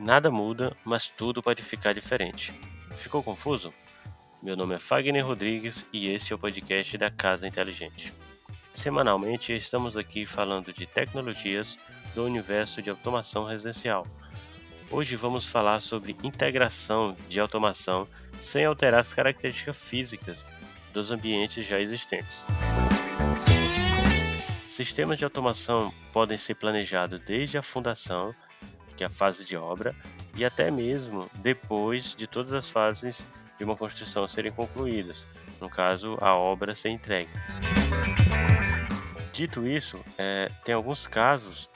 Nada muda, mas tudo pode ficar diferente. Ficou confuso? Meu nome é Fagner Rodrigues e esse é o podcast da Casa Inteligente. Semanalmente estamos aqui falando de tecnologias do universo de automação residencial. Hoje vamos falar sobre integração de automação sem alterar as características físicas dos ambientes já existentes. Sistemas de automação podem ser planejados desde a fundação que é a fase de obra, e até mesmo depois de todas as fases de uma construção serem concluídas, no caso, a obra ser entregue. Dito isso, é, tem alguns casos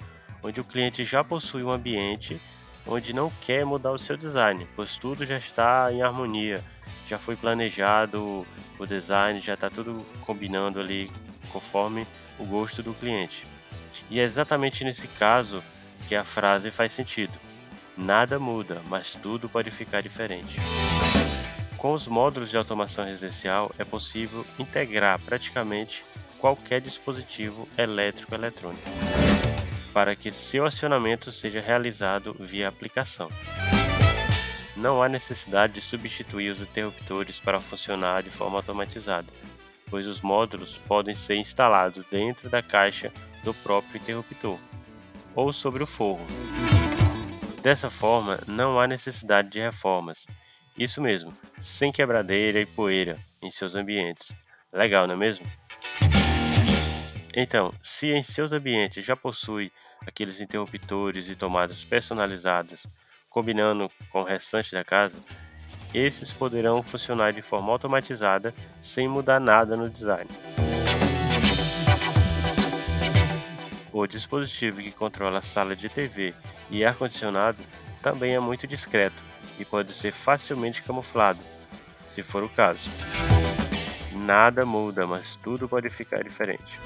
onde o cliente já possui um ambiente onde não quer mudar o seu design, pois tudo já está em harmonia, já foi planejado o design, já está tudo combinando ali conforme o gosto do cliente. E é exatamente nesse caso que a frase faz sentido. Nada muda, mas tudo pode ficar diferente. Com os módulos de automação residencial é possível integrar praticamente qualquer dispositivo elétrico eletrônico para que seu acionamento seja realizado via aplicação. Não há necessidade de substituir os interruptores para funcionar de forma automatizada, pois os módulos podem ser instalados dentro da caixa do próprio interruptor ou sobre o forro. Dessa forma, não há necessidade de reformas. Isso mesmo, sem quebradeira e poeira em seus ambientes. Legal, não é mesmo? Então, se em seus ambientes já possui aqueles interruptores e tomadas personalizadas, combinando com o restante da casa, esses poderão funcionar de forma automatizada sem mudar nada no design. O dispositivo que controla a sala de TV e ar-condicionado também é muito discreto e pode ser facilmente camuflado, se for o caso. Nada muda, mas tudo pode ficar diferente.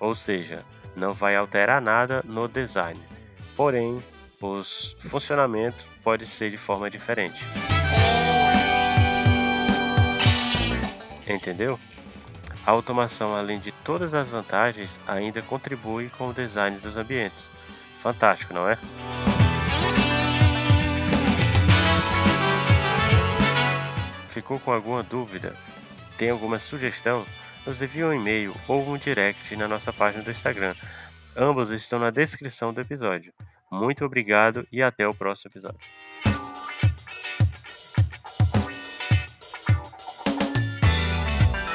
Ou seja, não vai alterar nada no design, porém, o funcionamento pode ser de forma diferente. Entendeu? A automação, além de todas as vantagens, ainda contribui com o design dos ambientes. Fantástico, não é? Ficou com alguma dúvida? Tem alguma sugestão? Nos envie um e-mail ou um direct na nossa página do Instagram. Ambos estão na descrição do episódio. Muito obrigado e até o próximo episódio.